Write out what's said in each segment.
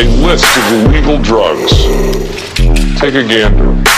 A list of illegal drugs. Take a gander.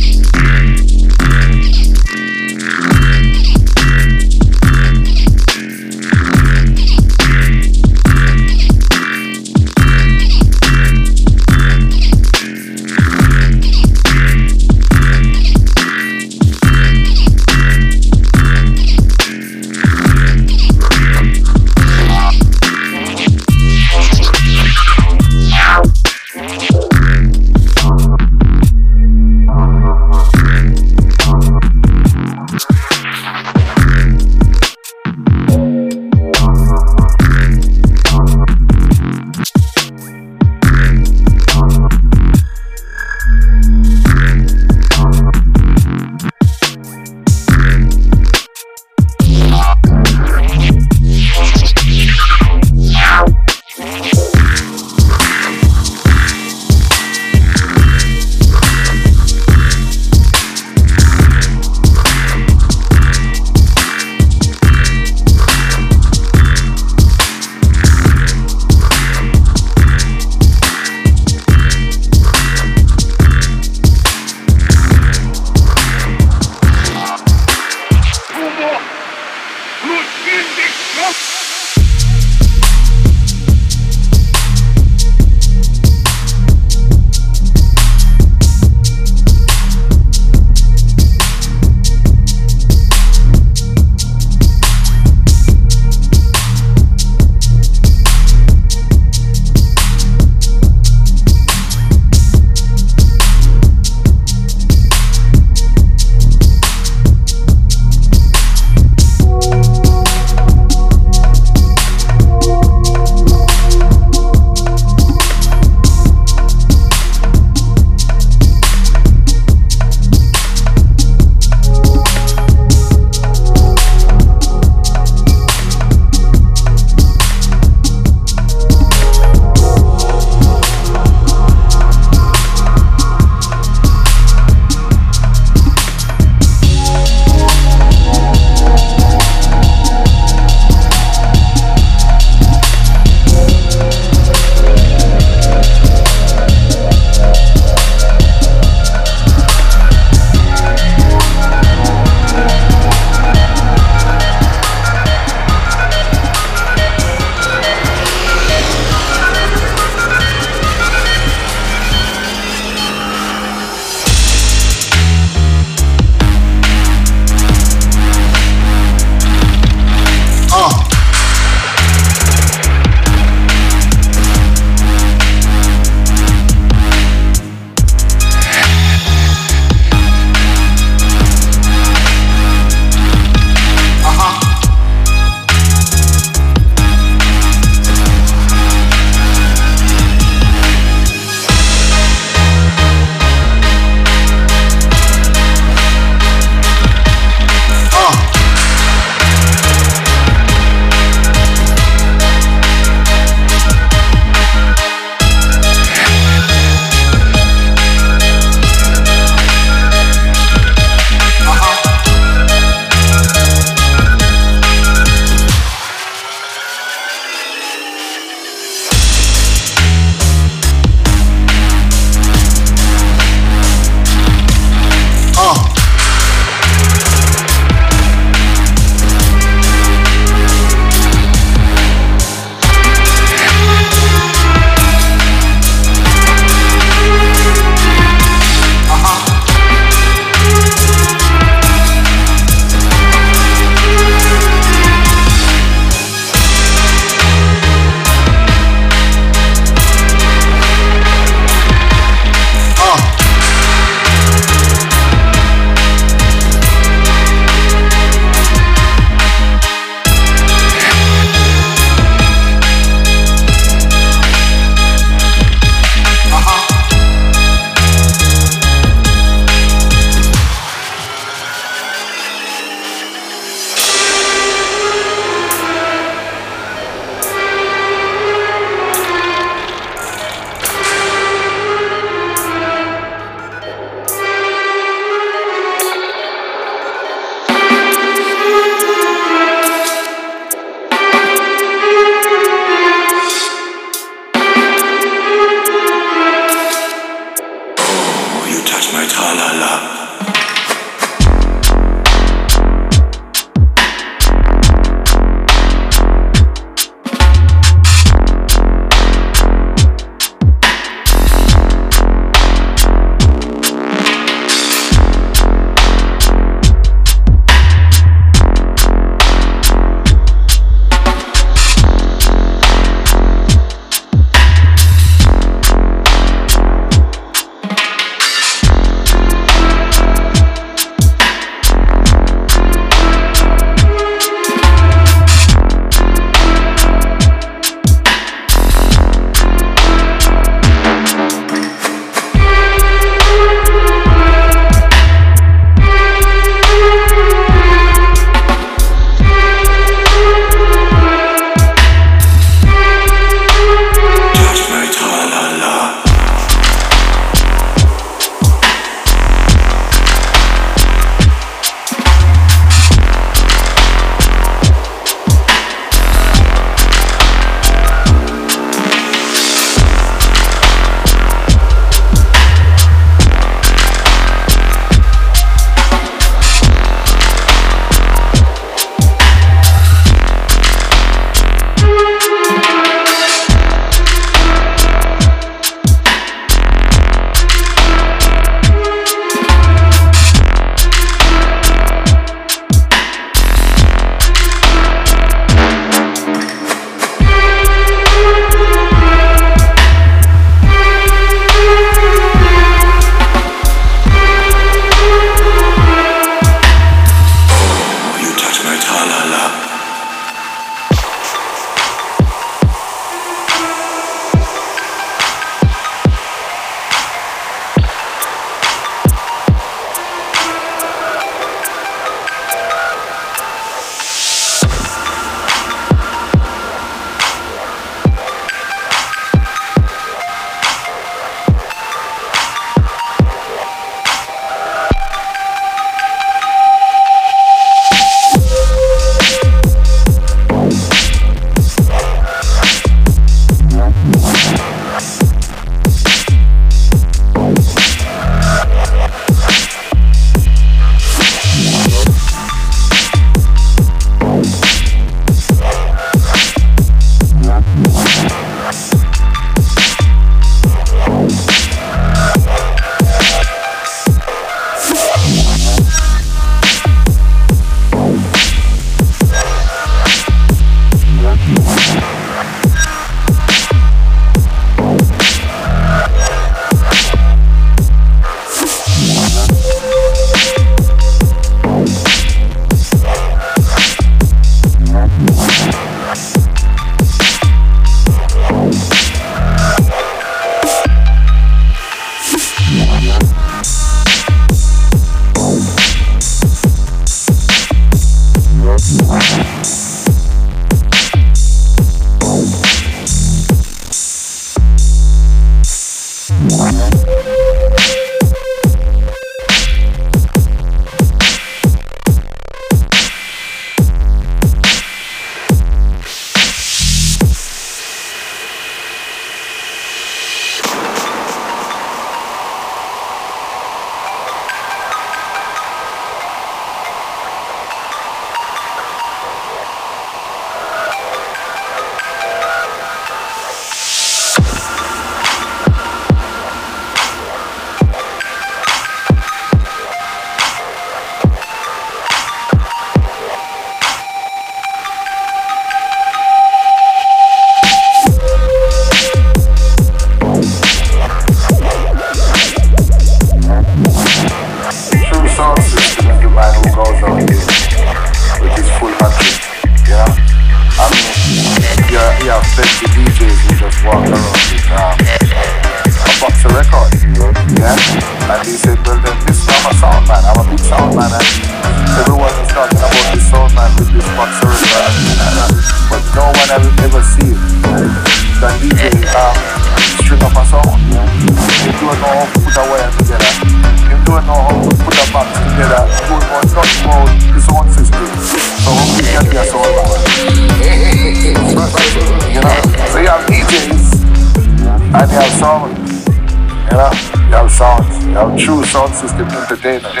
sus que te entretenan.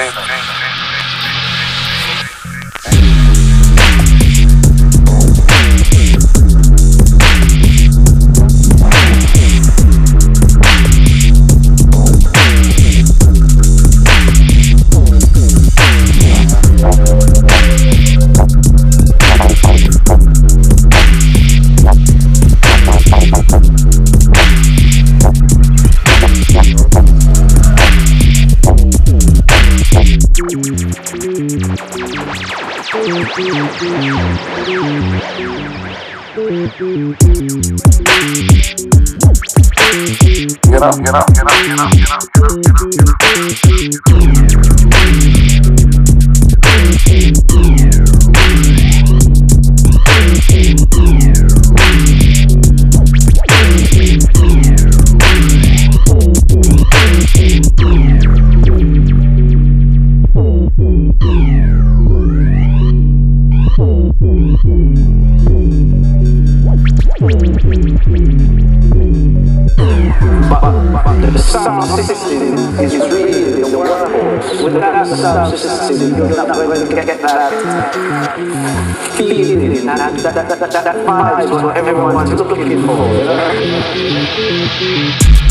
that, that, that, that vibe what everyone's looking for. You know?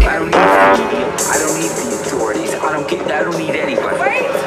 I don't need the authorities. I don't need the authorities. I don't get. I don't need anybody. Wait.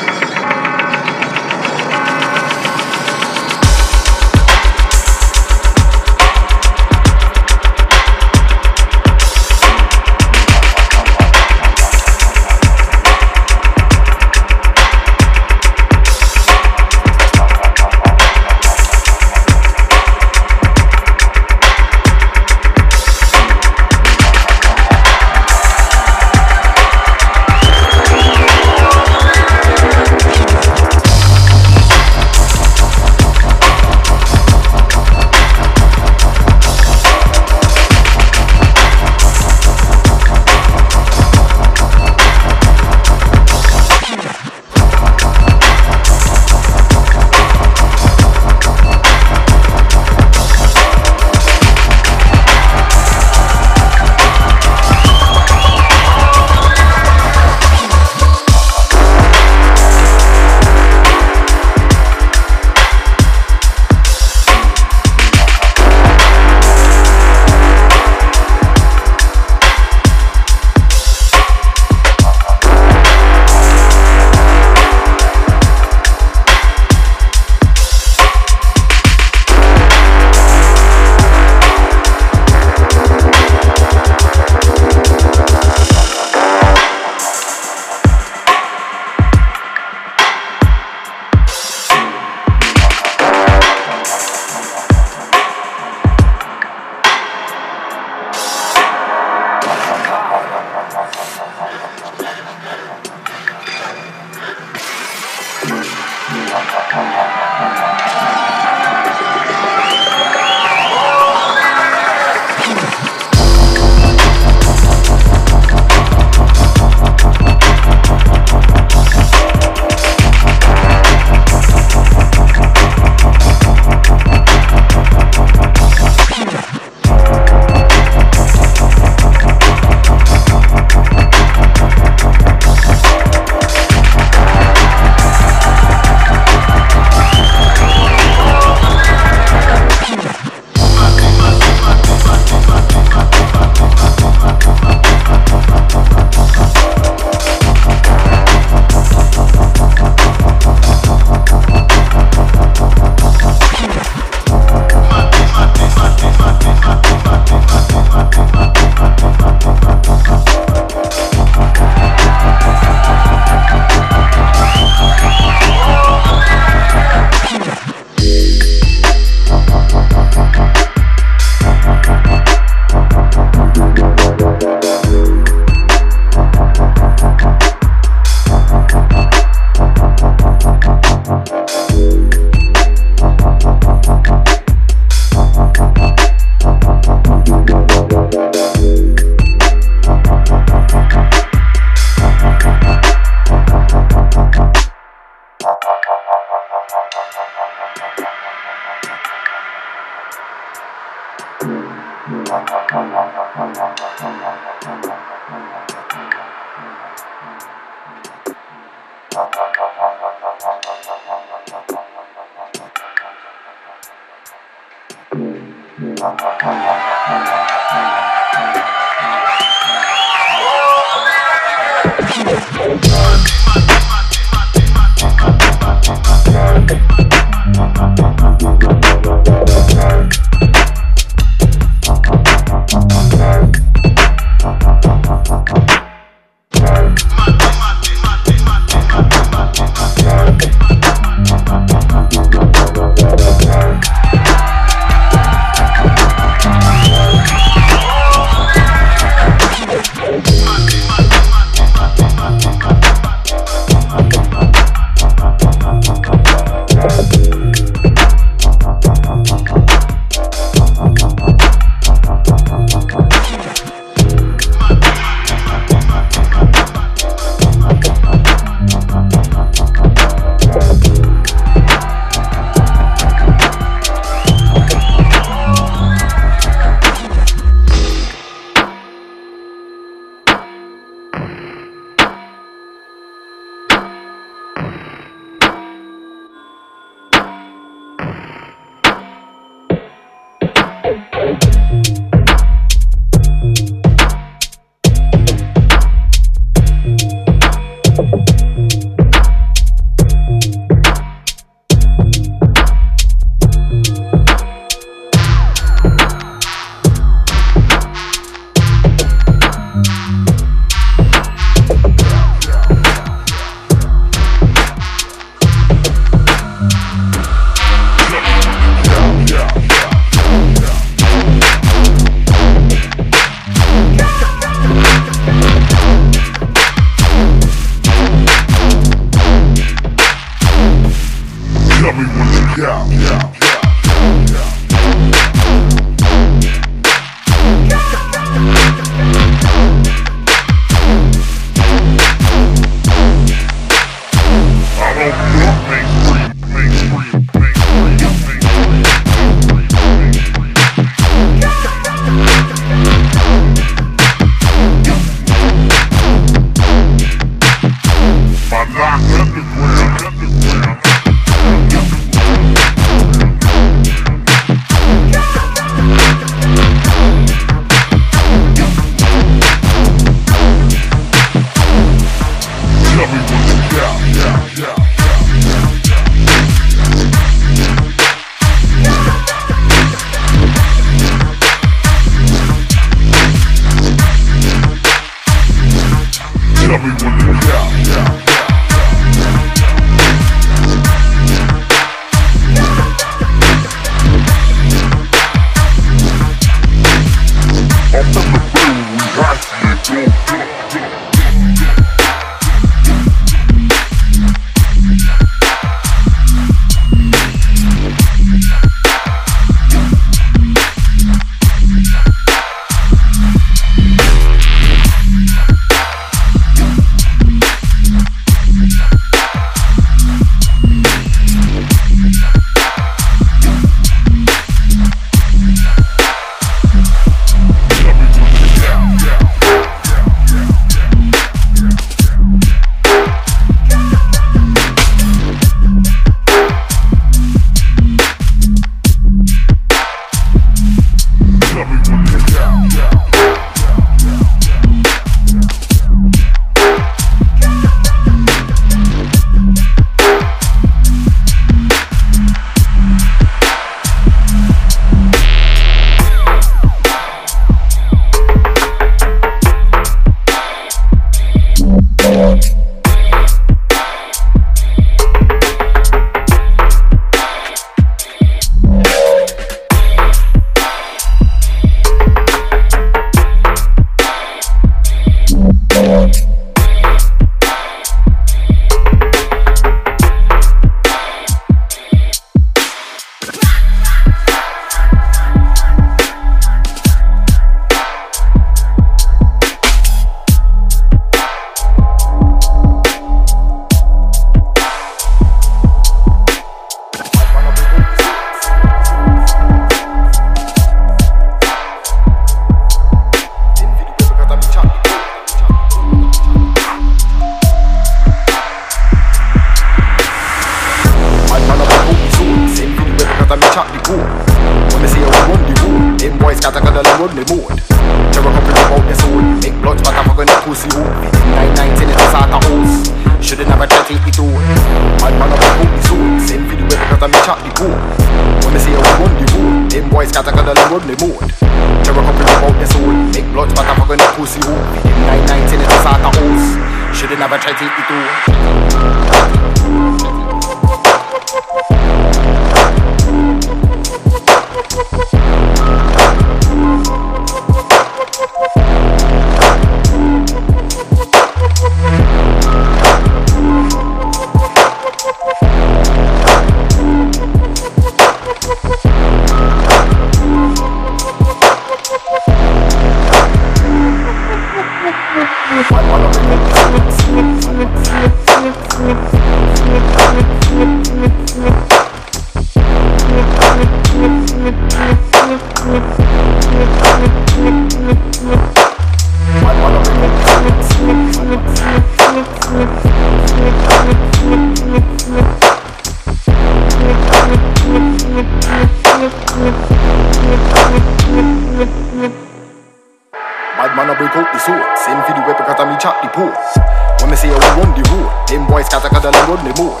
Me say will run the road. Them boys got a cuddle and run the mode.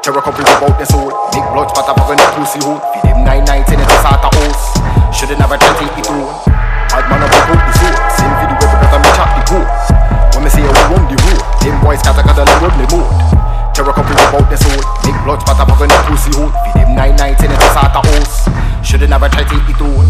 Terror couple about the soul. Make blood up on the pussy hole Feed them nine nineteen in the sort of house. Shouldn't have tried to take it through Bad man a break out the for the weapon cause I me chop the pole When me say will run the road Them boys a cuddle and run the mode. Terror couple about the soul. Make blood up on the pussy hole Feed them nine nineteen in the sort of house. Shouldn't have tried to take it through